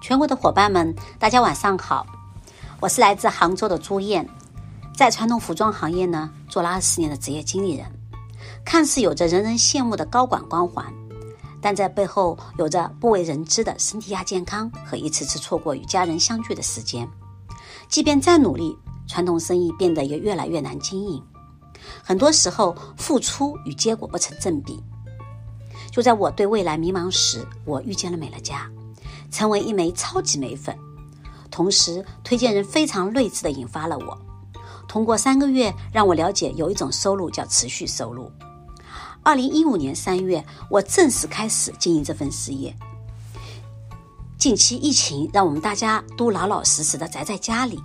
全国的伙伴们，大家晚上好，我是来自杭州的朱燕，在传统服装行业呢做了二十年的职业经理人，看似有着人人羡慕的高管光环，但在背后有着不为人知的身体亚健康和一次次错过与家人相聚的时间。即便再努力，传统生意变得也越来越难经营，很多时候付出与结果不成正比。就在我对未来迷茫时，我遇见了美乐家。成为一枚超级美粉，同时推荐人非常睿智地引发了我。通过三个月，让我了解有一种收入叫持续收入。二零一五年三月，我正式开始经营这份事业。近期疫情让我们大家都老老实实的宅在家里，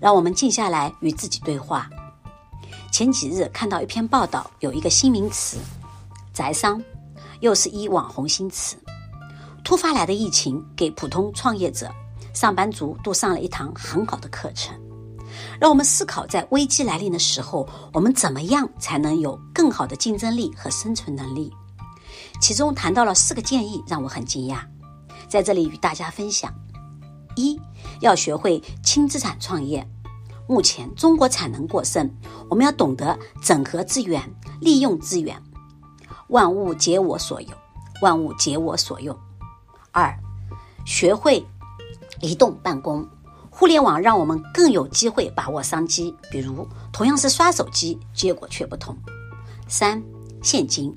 让我们静下来与自己对话。前几日看到一篇报道，有一个新名词“宅商”，又是一网红新词。突发来的疫情，给普通创业者、上班族都上了一堂很好的课程，让我们思考在危机来临的时候，我们怎么样才能有更好的竞争力和生存能力。其中谈到了四个建议，让我很惊讶，在这里与大家分享：一，要学会轻资产创业。目前中国产能过剩，我们要懂得整合资源、利用资源，万物皆我所有，万物皆我所用。二，学会移动办公，互联网让我们更有机会把握商机。比如，同样是刷手机，结果却不同。三，现金，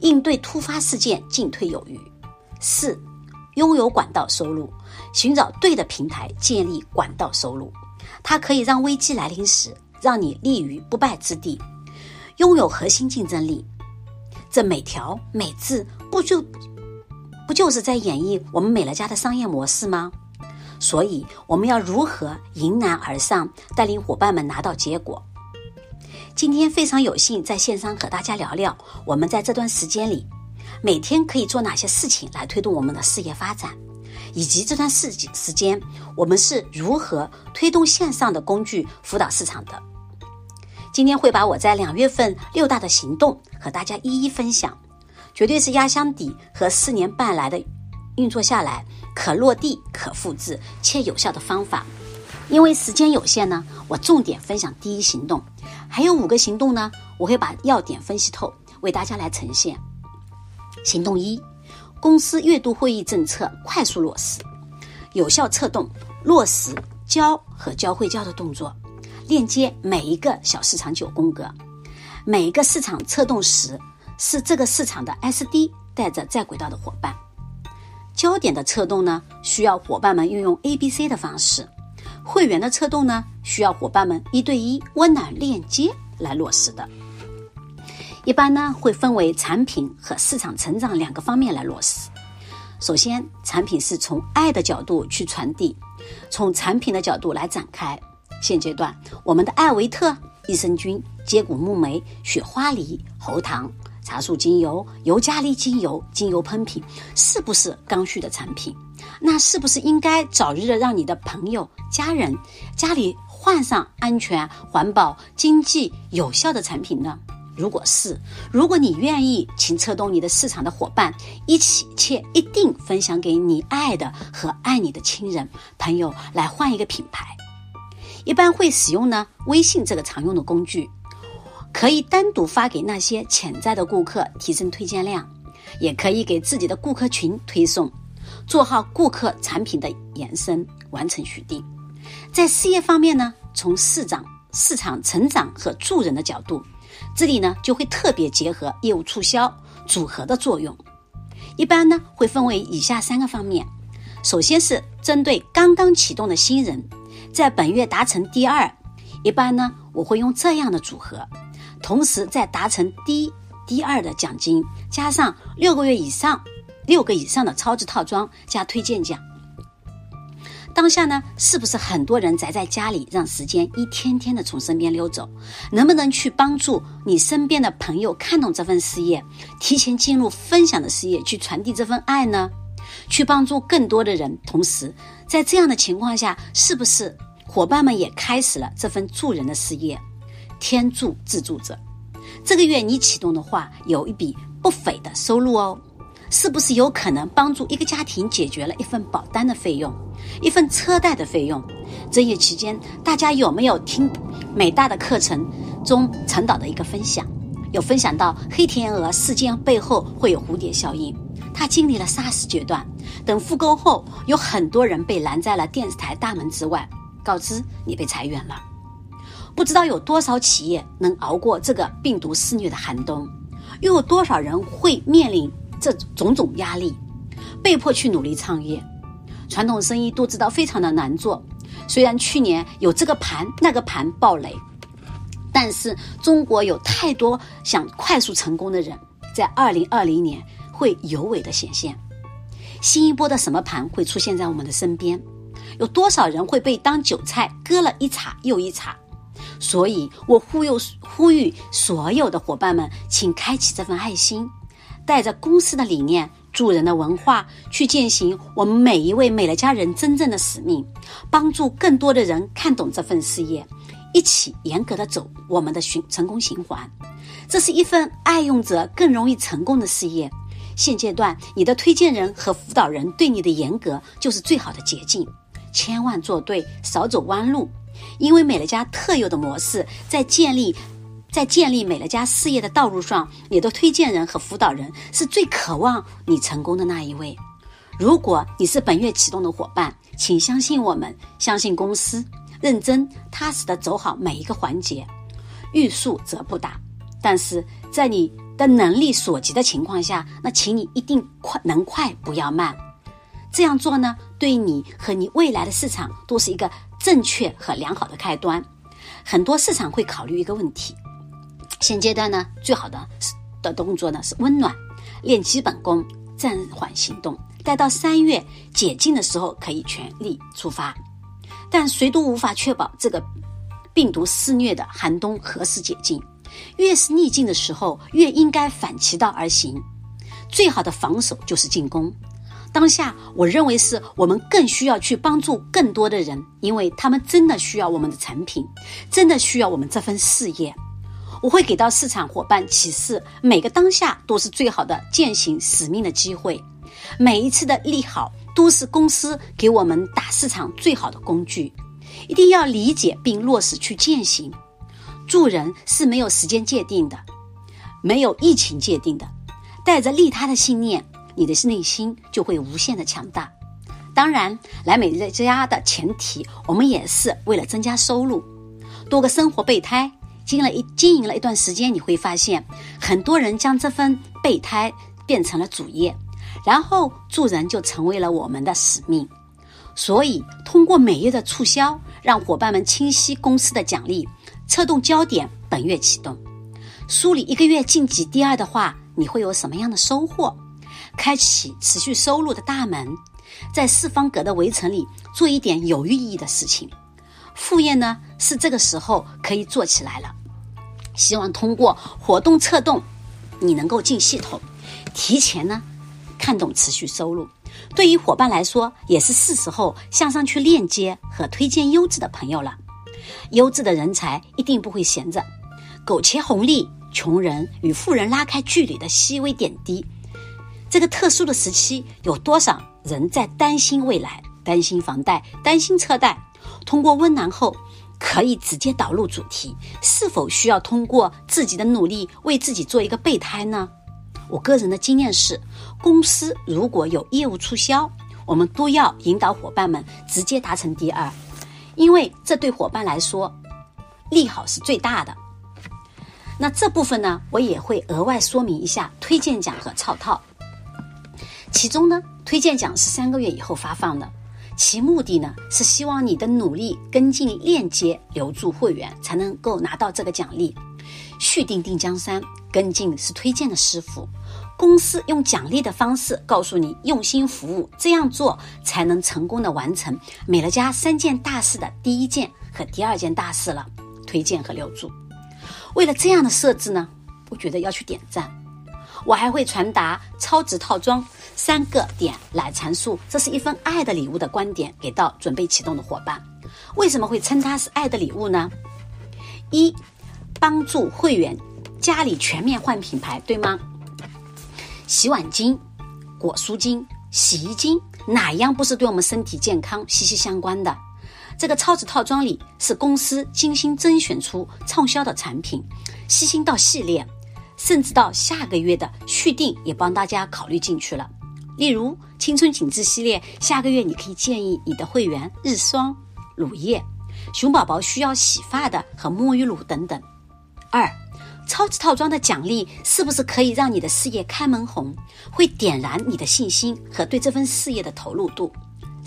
应对突发事件进退有余。四，拥有管道收入，寻找对的平台，建立管道收入，它可以让危机来临时让你立于不败之地，拥有核心竞争力。这每条每字不就？不就是在演绎我们美乐家的商业模式吗？所以我们要如何迎难而上，带领伙伴们拿到结果？今天非常有幸在线上和大家聊聊，我们在这段时间里，每天可以做哪些事情来推动我们的事业发展，以及这段时时间我们是如何推动线上的工具辅导市场的。今天会把我在两月份六大的行动和大家一一分享。绝对是压箱底和四年半来的运作下来可落地、可复制且有效的方法。因为时间有限呢，我重点分享第一行动，还有五个行动呢，我会把要点分析透，为大家来呈现。行动一：公司月度会议政策快速落实，有效策动落实教和教会教的动作，链接每一个小市场九宫格，每一个市场策动时。是这个市场的 SD 带着在轨道的伙伴，焦点的策动呢，需要伙伴们运用 ABC 的方式；会员的策动呢，需要伙伴们一对一温暖链接来落实的。一般呢，会分为产品和市场成长两个方面来落实。首先，产品是从爱的角度去传递，从产品的角度来展开。现阶段，我们的艾维特、益生菌、接骨木莓、雪花梨、喉糖。茶树精油、尤加利精油、精油喷瓶，是不是刚需的产品？那是不是应该早日的让你的朋友、家人家里换上安全、环保、经济、有效的产品呢？如果是，如果你愿意，请策动你的市场的伙伴一起，且一定分享给你爱的和爱你的亲人、朋友来换一个品牌。一般会使用呢微信这个常用的工具。可以单独发给那些潜在的顾客，提升推荐量，也可以给自己的顾客群推送，做好顾客产品的延伸，完成续订。在事业方面呢，从市长、市场成长和助人的角度，这里呢就会特别结合业务促销组合的作用。一般呢会分为以下三个方面：首先是针对刚刚启动的新人，在本月达成第二，一般呢我会用这样的组合。同时，再达成第一、第二的奖金，加上六个月以上、六个以上的超值套装加推荐奖。当下呢，是不是很多人宅在家里，让时间一天天的从身边溜走？能不能去帮助你身边的朋友看懂这份事业，提前进入分享的事业，去传递这份爱呢？去帮助更多的人。同时，在这样的情况下，是不是伙伴们也开始了这份助人的事业？天助自助者，这个月你启动的话，有一笔不菲的收入哦。是不是有可能帮助一个家庭解决了一份保单的费用，一份车贷的费用？这一期间，大家有没有听美大的课程中陈导的一个分享？有分享到黑天鹅事件背后会有蝴蝶效应，他经历了 SARS 阶段，等复工后，有很多人被拦在了电视台大门之外，告知你被裁员了。不知道有多少企业能熬过这个病毒肆虐的寒冬，又有多少人会面临这种种压力，被迫去努力创业。传统生意都知道非常的难做，虽然去年有这个盘那个盘暴雷。但是中国有太多想快速成功的人，在二零二零年会尤为的显现。新一波的什么盘会出现在我们的身边？有多少人会被当韭菜割了一茬又一茬？所以我呼吁呼吁所有的伙伴们，请开启这份爱心，带着公司的理念、助人的文化去践行我们每一位美乐家人真正的使命，帮助更多的人看懂这份事业。一起严格的走我们的循成功循环，这是一份爱用者更容易成功的事业。现阶段，你的推荐人和辅导人对你的严格就是最好的捷径。千万做对，少走弯路。因为美乐家特有的模式，在建立在建立美乐家事业的道路上，你的推荐人和辅导人是最渴望你成功的那一位。如果你是本月启动的伙伴，请相信我们，相信公司。认真踏实地走好每一个环节，欲速则不达。但是在你的能力所及的情况下，那请你一定快，能快不要慢。这样做呢，对你和你未来的市场都是一个正确和良好的开端。很多市场会考虑一个问题：现阶段呢，最好的的动作呢是温暖，练基本功，暂缓行动，待到三月解禁的时候可以全力出发。但谁都无法确保这个病毒肆虐的寒冬何时解禁。越是逆境的时候，越应该反其道而行。最好的防守就是进攻。当下，我认为是我们更需要去帮助更多的人，因为他们真的需要我们的产品，真的需要我们这份事业。我会给到市场伙伴启示：每个当下都是最好的践行使命的机会。每一次的利好。都是公司给我们打市场最好的工具，一定要理解并落实去践行。助人是没有时间界定的，没有疫情界定的。带着利他的信念，你的内心就会无限的强大。当然，来美乐家的前提，我们也是为了增加收入。多个生活备胎，经了一经营了一段时间，你会发现，很多人将这份备胎变成了主业。然后助人就成为了我们的使命，所以通过每月的促销，让伙伴们清晰公司的奖励，策动焦点。本月启动，梳理一个月晋级第二的话，你会有什么样的收获？开启持续收入的大门，在四方格的围城里做一点有意义的事情。副业呢，是这个时候可以做起来了。希望通过活动策动，你能够进系统，提前呢。看懂持续收入，对于伙伴来说也是是时候向上去链接和推荐优质的朋友了。优质的人才一定不会闲着，苟且红利，穷人与富人拉开距离的细微点滴。这个特殊的时期，有多少人在担心未来，担心房贷，担心车贷？通过温暖后，可以直接导入主题：是否需要通过自己的努力为自己做一个备胎呢？我个人的经验是，公司如果有业务促销，我们都要引导伙伴们直接达成第二，因为这对伙伴来说利好是最大的。那这部分呢，我也会额外说明一下推荐奖和套套。其中呢，推荐奖是三个月以后发放的，其目的呢是希望你的努力跟进链接留住会员，才能够拿到这个奖励。续订定江山，跟进是推荐的师傅。公司用奖励的方式告诉你用心服务，这样做才能成功的完成美乐家三件大事的第一件和第二件大事了，推荐和留住。为了这样的设置呢，我觉得要去点赞。我还会传达超值套装三个点来阐述，这是一份爱的礼物的观点给到准备启动的伙伴。为什么会称它是爱的礼物呢？一。帮助会员家里全面换品牌，对吗？洗碗巾、果蔬巾、洗衣巾，哪样不是对我们身体健康息息相关的？这个超值套装里是公司精心甄选出畅销的产品，细心到系列，甚至到下个月的续订也帮大家考虑进去了。例如青春紧致系列，下个月你可以建议你的会员日霜、乳液，熊宝宝需要洗发的和沐浴露等等。二，超值套装的奖励是不是可以让你的事业开门红？会点燃你的信心和对这份事业的投入度？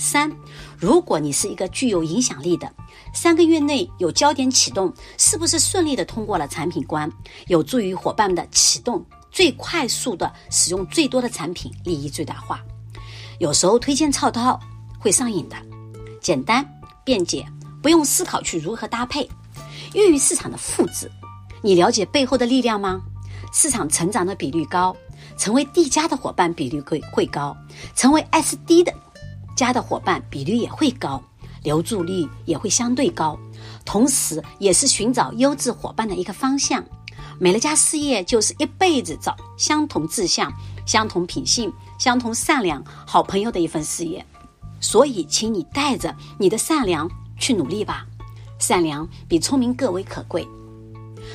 三，如果你是一个具有影响力的，三个月内有焦点启动，是不是顺利的通过了产品关？有助于伙伴们的启动，最快速的使用最多的产品，利益最大化。有时候推荐套套会上瘾的，简单便捷，不用思考去如何搭配，优于市场的复制。你了解背后的力量吗？市场成长的比率高，成为 D 加的伙伴比率会会高，成为 SD 的。家的伙伴比率也会高，留住率也会相对高，同时也是寻找优质伙伴的一个方向。美乐家事业就是一辈子找相同志向、相同品性、相同善良好朋友的一份事业。所以，请你带着你的善良去努力吧，善良比聪明更为可贵。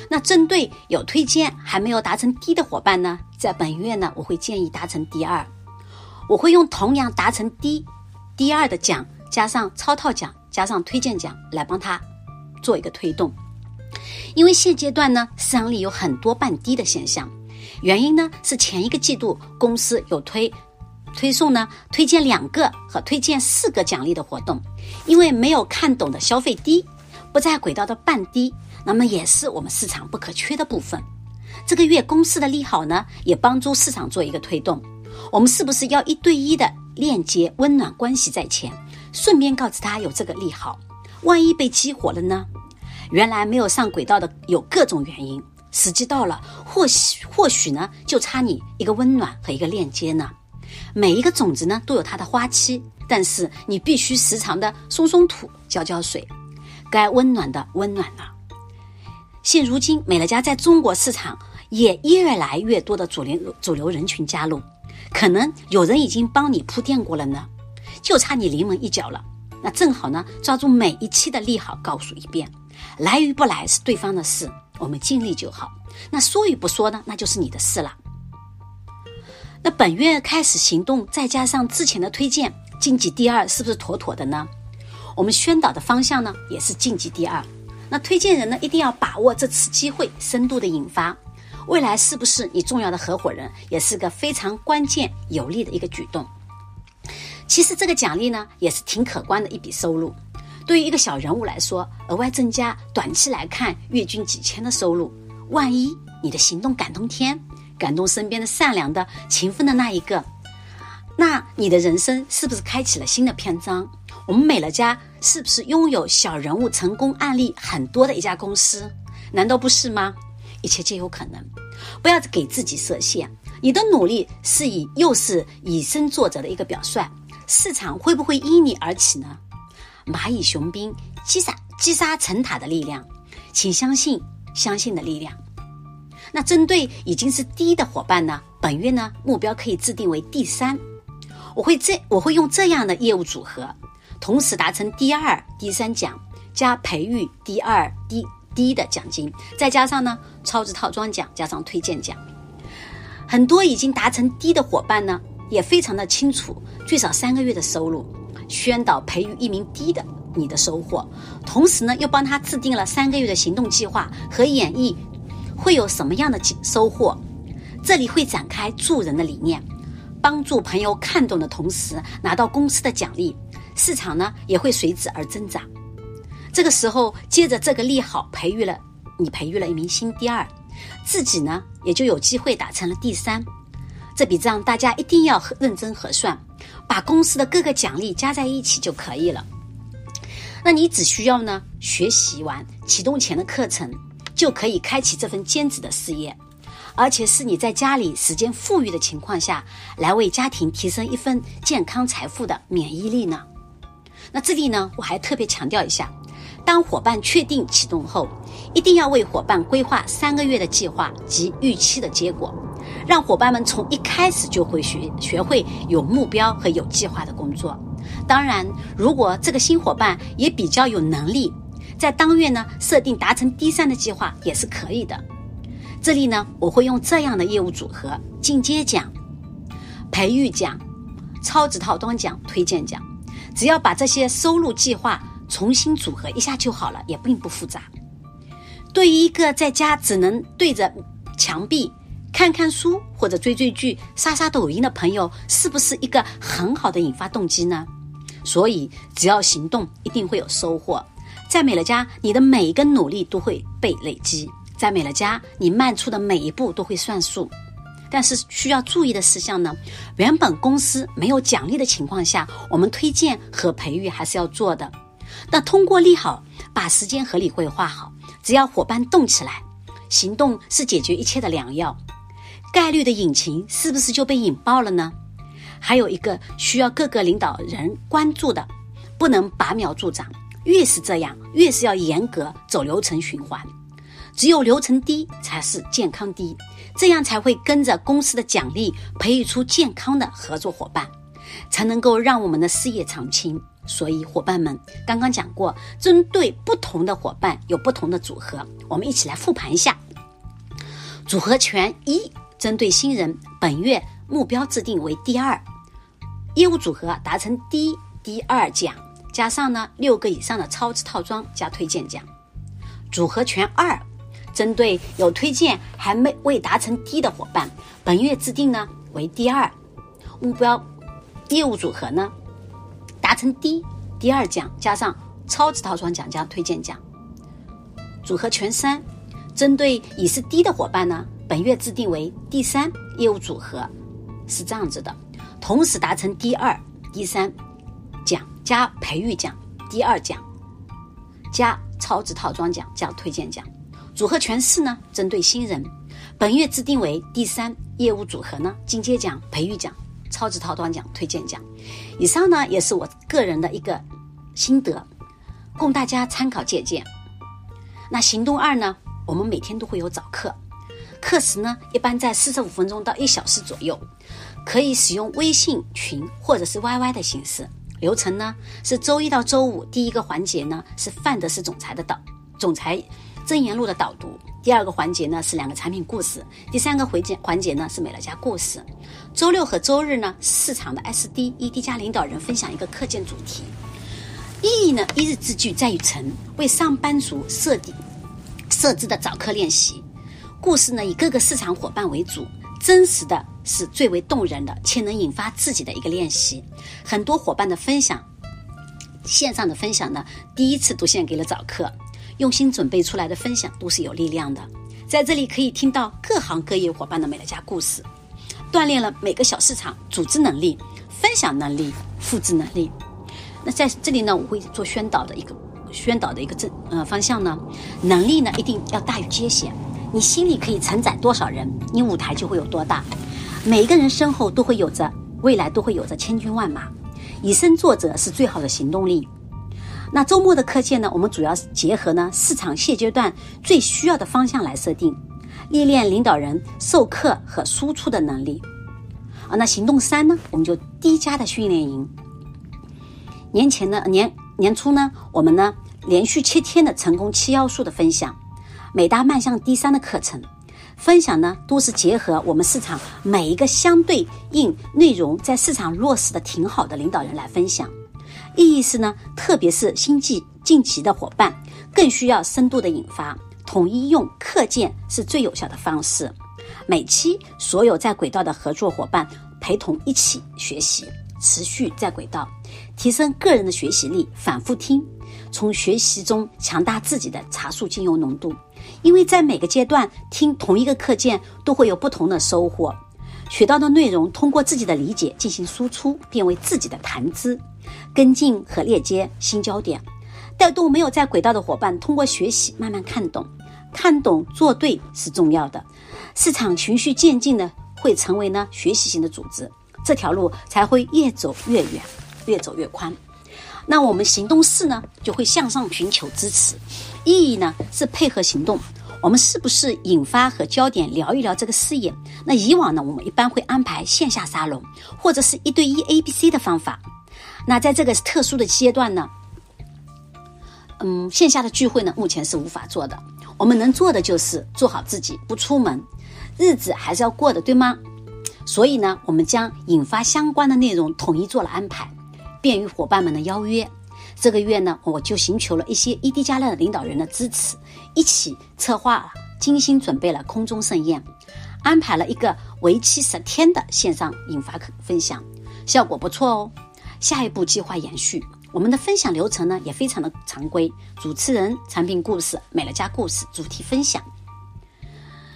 那针对有推荐还没有达成 D 的伙伴呢，在本月呢，我会建议达成 D 二，我会用同样达成 D。第二的奖加上超套奖加上推荐奖来帮他做一个推动，因为现阶段呢市场里有很多半低的现象，原因呢是前一个季度公司有推推送呢推荐两个和推荐四个奖励的活动，因为没有看懂的消费低不在轨道的半低，那么也是我们市场不可缺的部分。这个月公司的利好呢也帮助市场做一个推动，我们是不是要一对一的？链接温暖关系在前，顺便告知他有这个利好，万一被激活了呢？原来没有上轨道的有各种原因，时机到了，或许或许呢就差你一个温暖和一个链接呢。每一个种子呢都有它的花期，但是你必须时常的松松土、浇浇水，该温暖的温暖了。现如今美乐家在中国市场也越来越多的主流主流人群加入。可能有人已经帮你铺垫过了呢，就差你临门一脚了。那正好呢，抓住每一期的利好，告诉一遍。来与不来是对方的事，我们尽力就好。那说与不说呢，那就是你的事了。那本月开始行动，再加上之前的推荐，晋级第二是不是妥妥的呢？我们宣导的方向呢，也是晋级第二。那推荐人呢，一定要把握这次机会，深度的引发。未来是不是你重要的合伙人，也是个非常关键有利的一个举动。其实这个奖励呢，也是挺可观的一笔收入。对于一个小人物来说，额外增加短期来看月均几千的收入。万一你的行动感动天，感动身边的善良的、勤奋的那一个，那你的人生是不是开启了新的篇章？我们美乐家是不是拥有小人物成功案例很多的一家公司？难道不是吗？一切皆有可能，不要给自己设限。你的努力是以又是以身作则的一个表率，市场会不会因你而起呢？蚂蚁雄兵击杀击杀成塔的力量，请相信相信的力量。那针对已经是第一的伙伴呢，本月呢目标可以制定为第三。我会这我会用这样的业务组合，同时达成第二、第三奖加培育第二、第。低的奖金，再加上呢超值套装奖，加上推荐奖，很多已经达成低的伙伴呢，也非常的清楚，最少三个月的收入，宣导培育一名低的你的收获，同时呢又帮他制定了三个月的行动计划和演绎会有什么样的收获，这里会展开助人的理念，帮助朋友看懂的同时拿到公司的奖励，市场呢也会随之而增长。这个时候，接着这个利好，培育了你，培育了一名新第二，自己呢也就有机会打成了第三。这笔账大家一定要认真核算，把公司的各个奖励加在一起就可以了。那你只需要呢学习完启动前的课程，就可以开启这份兼职的事业，而且是你在家里时间富裕的情况下来为家庭提升一份健康财富的免疫力呢。那这里呢，我还特别强调一下。当伙伴确定启动后，一定要为伙伴规划三个月的计划及预期的结果，让伙伴们从一开始就会学学会有目标和有计划的工作。当然，如果这个新伙伴也比较有能力，在当月呢设定达成第三的计划也是可以的。这里呢，我会用这样的业务组合：进阶奖、培育奖、超值套装奖、推荐奖。只要把这些收入计划重新组合一下就好了，也并不复杂。对于一个在家只能对着墙壁看看书或者追追剧、刷刷抖音的朋友，是不是一个很好的引发动机呢？所以，只要行动，一定会有收获。在美乐家，你的每一个努力都会被累积；在美乐家，你迈出的每一步都会算数。但是需要注意的事项呢，原本公司没有奖励的情况下，我们推荐和培育还是要做的。那通过利好，把时间合理规划好。只要伙伴动起来，行动是解决一切的良药。概率的引擎是不是就被引爆了呢？还有一个需要各个领导人关注的，不能拔苗助长。越是这样，越是要严格走流程循环。只有流程低，才是健康低，这样才会跟着公司的奖励，培育出健康的合作伙伴，才能够让我们的事业长青。所以，伙伴们刚刚讲过，针对不同的伙伴有不同的组合，我们一起来复盘一下。组合拳一，针对新人，本月目标制定为第二，业务组合达成第一、第二奖，加上呢六个以上的超值套装加推荐奖。组合拳二，针对有推荐还没未达成第一的伙伴，本月制定呢为第二，目标业务组合呢。达成第一、第二奖，加上超值套装奖加推荐奖，组合拳三，针对已是低的伙伴呢，本月制定为第三业务组合，是这样子的，同时达成第二、第三奖加培育奖，第二奖加超值套装奖加推荐奖。组合拳四呢，针对新人，本月制定为第三业务组合呢，进阶奖、培育奖。超值套装奖、推荐奖，以上呢也是我个人的一个心得，供大家参考借鉴。那行动二呢，我们每天都会有早课，课时呢一般在四十五分钟到一小时左右，可以使用微信群或者是 YY 的形式。流程呢是周一到周五，第一个环节呢是范德斯总裁的导，总裁箴言录的导读。第二个环节呢是两个产品故事，第三个环节环节呢是美乐家故事。周六和周日呢，市场的 SD、ED 加领导人分享一个课件主题。意义呢，一日之计在于晨，为上班族设定设置的早课练习。故事呢以各个市场伙伴为主，真实的是最为动人的，且能引发自己的一个练习。很多伙伴的分享，线上的分享呢，第一次都献给了早课。用心准备出来的分享都是有力量的，在这里可以听到各行各业伙伴的美乐家故事，锻炼了每个小市场组织能力、分享能力、复制能力。那在这里呢，我会做宣导的一个宣导的一个正呃方向呢，能力呢一定要大于阶限。你心里可以承载多少人，你舞台就会有多大。每一个人身后都会有着未来，都会有着千军万马。以身作则是最好的行动力。那周末的课件呢，我们主要是结合呢市场现阶段最需要的方向来设定，历练领导人授课和输出的能力。啊，那行动三呢，我们就低价的训练营。年前呢，年年初呢，我们呢连续七天的成功七要素的分享，美大迈向第三的课程分享呢，都是结合我们市场每一个相对应内容在市场落实的挺好的领导人来分享。意义是呢，特别是新进晋级的伙伴，更需要深度的引发。统一用课件是最有效的方式。每期所有在轨道的合作伙伴陪同一起学习，持续在轨道，提升个人的学习力。反复听，从学习中强大自己的茶树精油浓度。因为在每个阶段听同一个课件，都会有不同的收获。学到的内容，通过自己的理解进行输出，变为自己的谈资。跟进和链接新焦点，带动没有在轨道的伙伴，通过学习慢慢看懂，看懂做对是重要的。市场循序渐进的会成为呢学习型的组织，这条路才会越走越远，越走越宽。那我们行动四呢，就会向上寻求支持，意义呢是配合行动。我们是不是引发和焦点聊一聊这个事业？那以往呢，我们一般会安排线下沙龙，或者是一对一 A B C 的方法。那在这个特殊的阶段呢，嗯，线下的聚会呢，目前是无法做的。我们能做的就是做好自己，不出门，日子还是要过的，对吗？所以呢，我们将引发相关的内容统一做了安排，便于伙伴们的邀约。这个月呢，我就寻求了一些 ED 家的领导人的支持，一起策划、精心准备了空中盛宴，安排了一个为期十天的线上引发分享，效果不错哦。下一步计划延续，我们的分享流程呢也非常的常规，主持人、产品故事、美乐家故事、主题分享。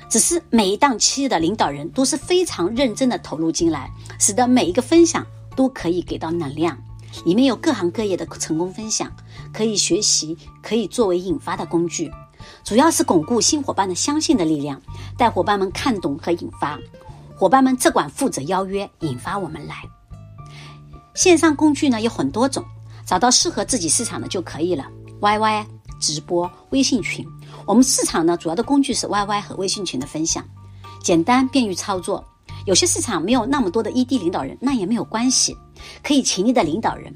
只是每一档期的领导人都是非常认真的投入进来，使得每一个分享都可以给到能量。里面有各行各业的成功分享，可以学习，可以作为引发的工具，主要是巩固新伙伴的相信的力量，带伙伴们看懂和引发，伙伴们只管负责邀约，引发我们来。线上工具呢有很多种，找到适合自己市场的就可以了。YY 直播、微信群，我们市场呢主要的工具是 YY 和微信群的分享，简单便于操作。有些市场没有那么多的 ED 领导人，那也没有关系。可以请你的领导人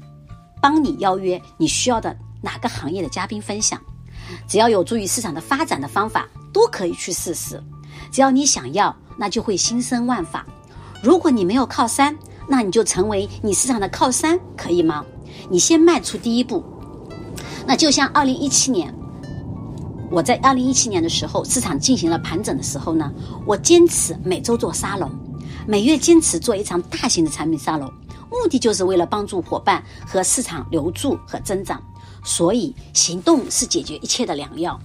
帮你邀约你需要的哪个行业的嘉宾分享，只要有助于市场的发展的方法，都可以去试试。只要你想要，那就会心生万法。如果你没有靠山，那你就成为你市场的靠山，可以吗？你先迈出第一步。那就像二零一七年，我在二零一七年的时候，市场进行了盘整的时候呢，我坚持每周做沙龙，每月坚持做一场大型的产品沙龙。目的就是为了帮助伙伴和市场留住和增长，所以行动是解决一切的良药。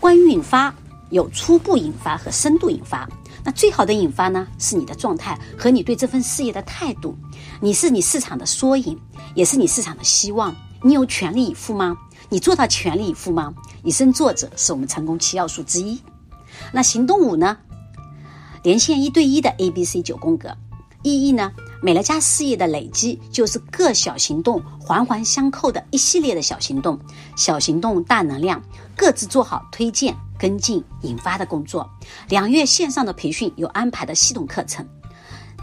关于引发，有初步引发和深度引发。那最好的引发呢，是你的状态和你对这份事业的态度。你是你市场的缩影，也是你市场的希望。你有全力以赴吗？你做到全力以赴吗？以身作则是我们成功七要素之一。那行动五呢？连线一对一的 A B C 九宫格。意义呢？美乐家事业的累积就是各小行动环环相扣的一系列的小行动，小行动大能量，各自做好推荐、跟进、引发的工作。两月线上的培训有安排的系统课程，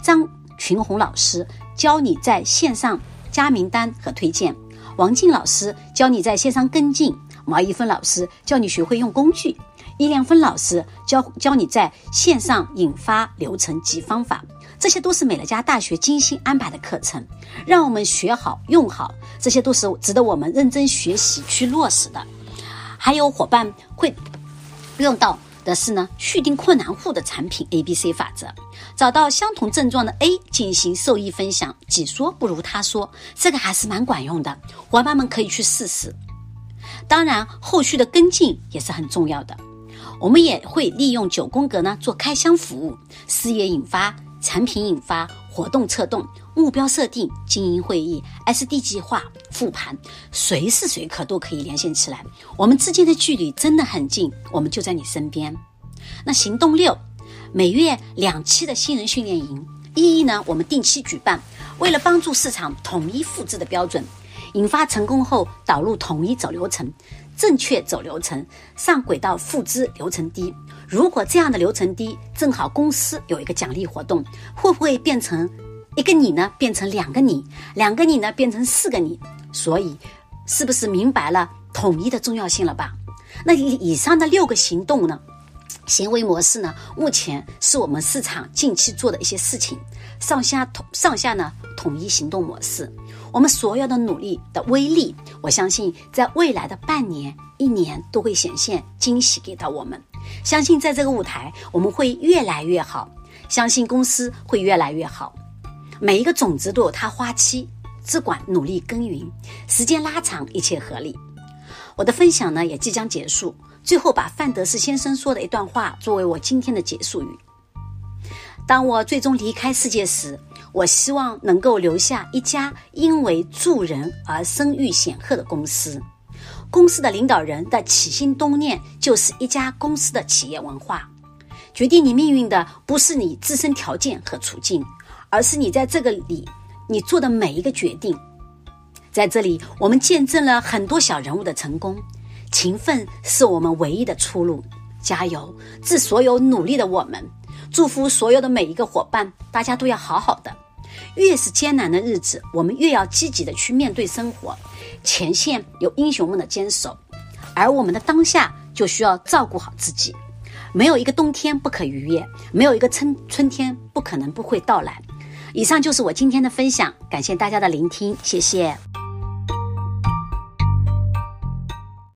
张群红老师教你在线上加名单和推荐，王静老师教你在线上跟进，毛一芬老师教你学会用工具，易亮芬老师教教你在线上引发流程及方法。这些都是美乐家大学精心安排的课程，让我们学好用好，这些都是值得我们认真学习去落实的。还有伙伴会用到的是呢，续订困难户的产品 A B C 法则，找到相同症状的 A 进行受益分享，己说不如他说，这个还是蛮管用的，伙伴们可以去试试。当然，后续的跟进也是很重要的，我们也会利用九宫格呢做开箱服务，事业引发。产品引发、活动策动、目标设定、经营会议、SD 计划、复盘，随时随刻都可以连线起来。我们之间的距离真的很近，我们就在你身边。那行动六，每月两期的新人训练营，意义呢？我们定期举办，为了帮助市场统一复制的标准，引发成功后导入统一走流程。正确走流程，上轨道复制流程低。如果这样的流程低，正好公司有一个奖励活动，会不会变成一个你呢？变成两个你，两个你呢？变成四个你。所以，是不是明白了统一的重要性了吧？那以以上的六个行动呢？行为模式呢？目前是我们市场近期做的一些事情，上下统上下呢统一行动模式。我们所有的努力的威力，我相信在未来的半年、一年都会显现惊喜给到我们。相信在这个舞台，我们会越来越好。相信公司会越来越好。每一个种子都有它花期，只管努力耕耘，时间拉长，一切合理。我的分享呢也即将结束，最后把范德斯先生说的一段话作为我今天的结束语。当我最终离开世界时，我希望能够留下一家因为助人而声誉显赫的公司。公司的领导人的起心动念就是一家公司的企业文化。决定你命运的不是你自身条件和处境，而是你在这个里你做的每一个决定。在这里，我们见证了很多小人物的成功。勤奋是我们唯一的出路。加油！致所有努力的我们，祝福所有的每一个伙伴，大家都要好好的。越是艰难的日子，我们越要积极的去面对生活。前线有英雄们的坚守，而我们的当下就需要照顾好自己。没有一个冬天不可逾越，没有一个春春天不可能不会到来。以上就是我今天的分享，感谢大家的聆听，谢谢。